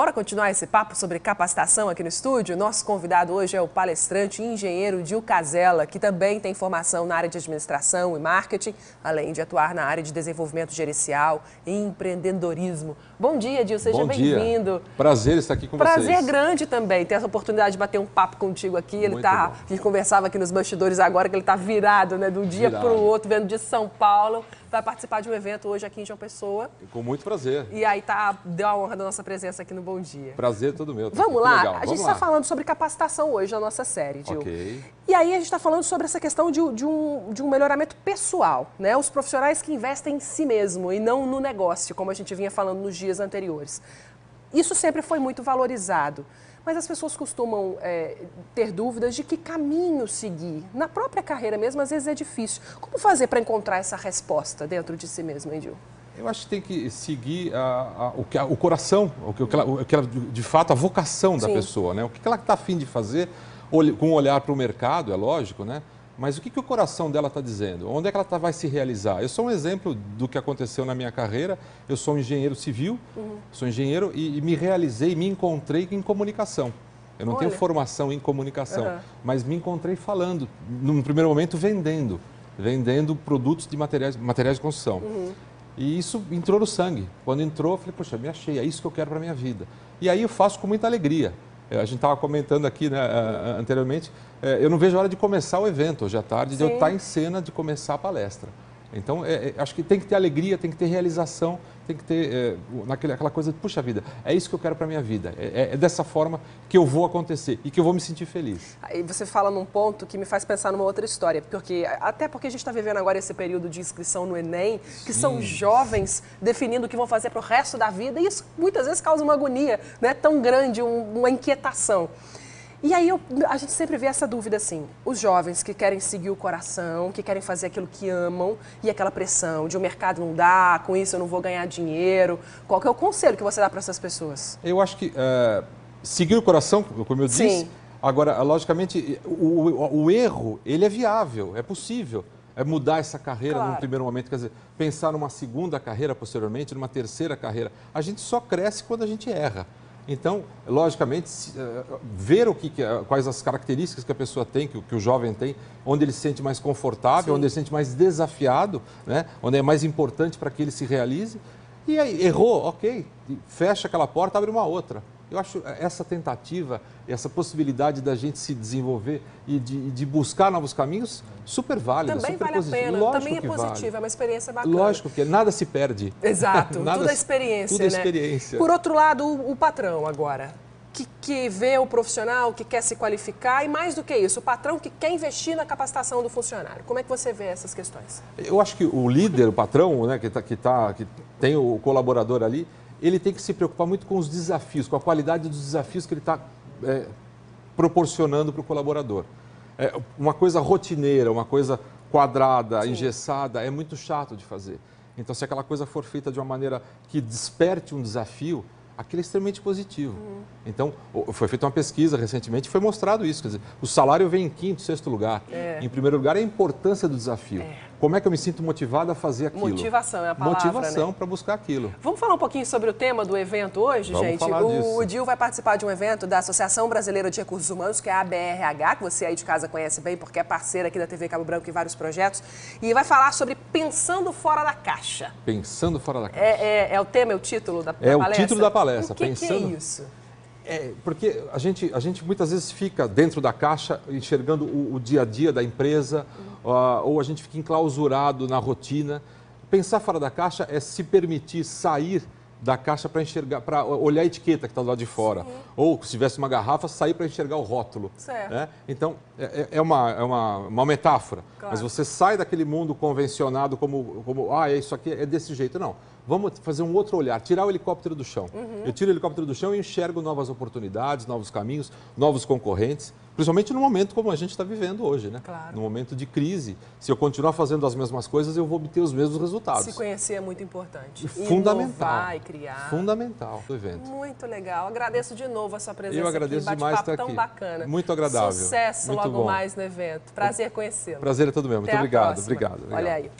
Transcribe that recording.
Bora continuar esse papo sobre capacitação aqui no estúdio? Nosso convidado hoje é o palestrante e engenheiro Dil Casella, que também tem formação na área de administração e marketing, além de atuar na área de desenvolvimento gerencial e empreendedorismo. Bom dia, Dil, seja bem-vindo. Prazer estar aqui com Prazer vocês. Prazer grande também ter essa oportunidade de bater um papo contigo aqui. Ele tá, a gente conversava aqui nos bastidores agora que ele está virado, né, de um dia para o outro, vendo de São Paulo vai participar de um evento hoje aqui em João Pessoa. Com muito prazer. E aí tá, deu a honra da nossa presença aqui no Bom Dia. Prazer todo meu. Tá Vamos lá? Legal. A gente está falando sobre capacitação hoje na nossa série, Gil. Ok. E aí a gente está falando sobre essa questão de, de, um, de um melhoramento pessoal, né? Os profissionais que investem em si mesmo e não no negócio, como a gente vinha falando nos dias anteriores. Isso sempre foi muito valorizado mas as pessoas costumam é, ter dúvidas de que caminho seguir. Na própria carreira mesmo, às vezes é difícil. Como fazer para encontrar essa resposta dentro de si mesmo, Edil? Eu acho que tem que seguir a, a, o, que, a, o coração, o que, ela, o que ela, de fato, a vocação da Sim. pessoa, né? O que ela está afim de fazer, com um olhar para o mercado, é lógico, né? Mas o que, que o coração dela está dizendo? Onde é que ela tá, vai se realizar? Eu sou um exemplo do que aconteceu na minha carreira. Eu sou um engenheiro civil, uhum. sou engenheiro e, e, me realizei, me encontrei em comunicação. Eu não Olha. tenho formação em comunicação, uhum. mas me encontrei falando, num primeiro momento vendendo, vendendo produtos de materiais, materiais de construção. Uhum. E isso entrou no sangue. Quando entrou, eu falei, poxa, me achei, é isso que eu quero para a minha vida. E aí eu faço com muita alegria. É, a gente estava comentando aqui né, anteriormente, é, eu não vejo a hora de começar o evento hoje à tarde, Sim. de eu estar em cena de começar a palestra. Então, é, é, acho que tem que ter alegria, tem que ter realização, tem que ter é, naquele, aquela coisa de, puxa vida, é isso que eu quero para a minha vida. É, é, é, dessa forma que eu vou acontecer e que eu vou me sentir feliz. Aí você fala num ponto que me faz pensar numa outra história, porque até porque a gente está vivendo agora esse período de inscrição no Enem, que Sim. são jovens definindo o que vão fazer para o resto da vida, e isso muitas vezes causa uma agonia né, tão grande, um, uma inquietação. E aí eu, a gente sempre vê essa dúvida assim, os jovens que querem seguir o coração, que querem fazer aquilo que amam, e aquela pressão de o mercado não dá, com isso eu não vou ganhar dinheiro. Qual que é o conselho que você dá para essas pessoas? Eu acho que é, seguir o coração, como eu disse, Sim. agora, logicamente, o, o, o, erro, ele é viável, é possível. É mudar essa carreira claro. num primeiro momento, quer dizer, pensar numa segunda carreira posteriormente, numa terceira carreira. A gente só cresce quando a gente erra. Então, logicamente, eh, ver o que, quais as características que a pessoa tem, que, que o jovem tem, onde ele se sente mais confortável, Sim. onde ele se sente mais desafiado, né? onde é mais importante para que ele se realize. E aí, errou, ok, fecha aquela porta, abre uma outra. Eu acho essa tentativa, essa possibilidade da gente se desenvolver e de, de buscar novos caminhos super válida, Também super vale positivo. a pena, Lógico também é positivo, vale. é uma experiência bacana. Lógico que nada se perde. Exato, nada, tudo é experiência, tudo é experiência. Né? Por outro lado, o, o patrão agora, que, que, vê o profissional, que quer se qualificar e mais do que isso, o patrão que quer investir na capacitação do funcionário. Como é que você vê essas questões? Eu acho que o líder, o patrão, né, que, tá, que, tá, que tem o colaborador ali, ele tem que se preocupar muito com os desafios, com a qualidade dos desafios que ele está é, proporcionando para o colaborador. É, uma coisa rotineira, uma coisa quadrada, Sim. engessada, é muito chato de fazer. Então, se aquela coisa for feita de uma maneira que desperte um desafio, aquilo é extremamente positivo. Uhum. Então, foi feita uma pesquisa recentemente e foi mostrado isso. Quer dizer, o salário vem em quinto, sexto lugar. É. Em primeiro lugar, é a importância do desafio. É. Como é que eu me sinto motivado a fazer aquilo? Motivação é a palavra, Motivação né? para buscar aquilo. Vamos falar um pouquinho sobre o tema do evento hoje, Vamos gente? Falar o, disso. o Dil vai participar de um evento da Associação Brasileira de Recursos Humanos, que é a ABRH, que você aí de casa conhece bem, porque é parceira aqui da TV Cabo Branco em vários projetos. E vai falar sobre Pensando Fora da Caixa. Pensando Fora da Caixa. É, é, é o tema, é o título da, é da palestra? É o título da palestra. O que, Pensando... que é isso? É, porque a gente, a gente muitas vezes fica dentro da caixa enxergando o, o dia a dia da empresa, uh, ou a gente fica enclausurado na rotina. Pensar fora da caixa é se permitir sair da caixa para enxergar, para olhar a etiqueta que está do lado de fora. Sim. Ou se tivesse uma garrafa, sair para enxergar o rótulo. Né? Então, é, é, é, uma, é uma, uma metáfora. Claro. Mas você sai daquele mundo convencionado como, como, ah, isso aqui é desse jeito. Não. Vamos fazer um outro olhar, tirar o helicóptero do chão. Uhum. Eu tiro o helicóptero do chão e enxergo novas oportunidades, novos caminhos, novos concorrentes. Principalmente no momento como a gente está vivendo hoje, né? Claro. No momento de crise. Se eu continuar fazendo as mesmas coisas, eu vou obter os mesmos resultados. Se conhecer é muito importante. Fundamental. Inovar e criar. Fundamental do evento. Muito legal. Agradeço de novo a sua presença Eu agradeço aqui. demais estar tão aqui. bacana. Muito agradável. Sucesso muito logo bom. mais no evento. Prazer conhecê-lo. Prazer é todo meu. Muito obrigado. obrigado. Obrigado. Olha aí.